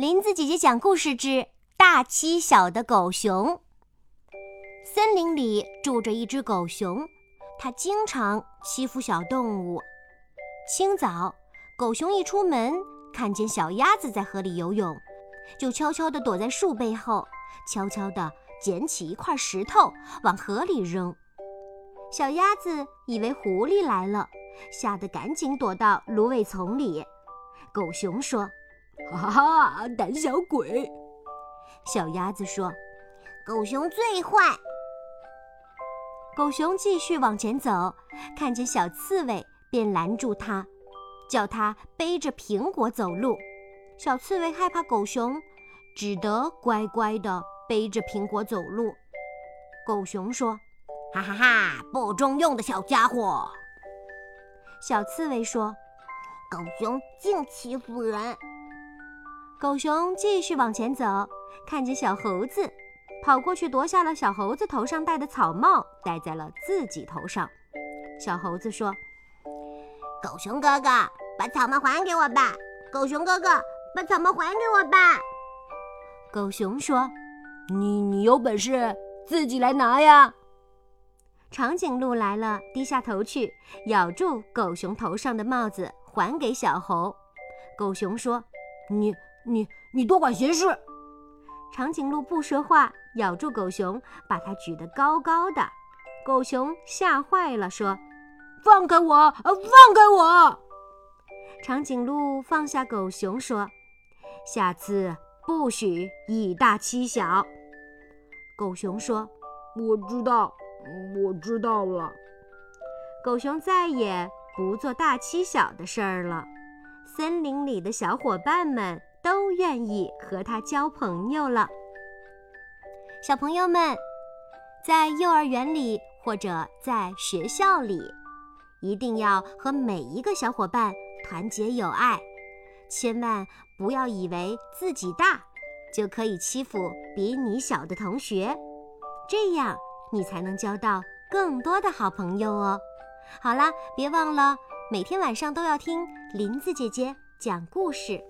林子姐姐讲故事之大欺小的狗熊。森林里住着一只狗熊，它经常欺负小动物。清早，狗熊一出门，看见小鸭子在河里游泳，就悄悄地躲在树背后，悄悄地捡起一块石头往河里扔。小鸭子以为狐狸来了，吓得赶紧躲到芦苇丛里。狗熊说。哈哈，胆小鬼！小鸭子说：“狗熊最坏。”狗熊继续往前走，看见小刺猬，便拦住它，叫它背着苹果走路。小刺猬害怕狗熊，只得乖乖地背着苹果走路。狗熊说：“哈哈哈，不中用的小家伙！”小刺猬说：“狗熊净欺负人。”狗熊继续往前走，看见小猴子，跑过去夺下了小猴子头上戴的草帽，戴在了自己头上。小猴子说：“狗熊哥哥，把草帽还给我吧！狗熊哥哥，把草帽还给我吧！”狗熊说：“你你有本事自己来拿呀！”长颈鹿来了，低下头去咬住狗熊头上的帽子，还给小猴。狗熊说：“你。”你你多管闲事！长颈鹿不说话，咬住狗熊，把它举得高高的。狗熊吓坏了，说：“放开我！放开我！”长颈鹿放下狗熊，说：“下次不许以大欺小。”狗熊说：“我知道，我知道了。”狗熊再也不做大欺小的事儿了。森林里的小伙伴们。都愿意和他交朋友了。小朋友们，在幼儿园里或者在学校里，一定要和每一个小伙伴团结友爱，千万不要以为自己大就可以欺负比你小的同学，这样你才能交到更多的好朋友哦。好啦，别忘了每天晚上都要听林子姐姐讲故事。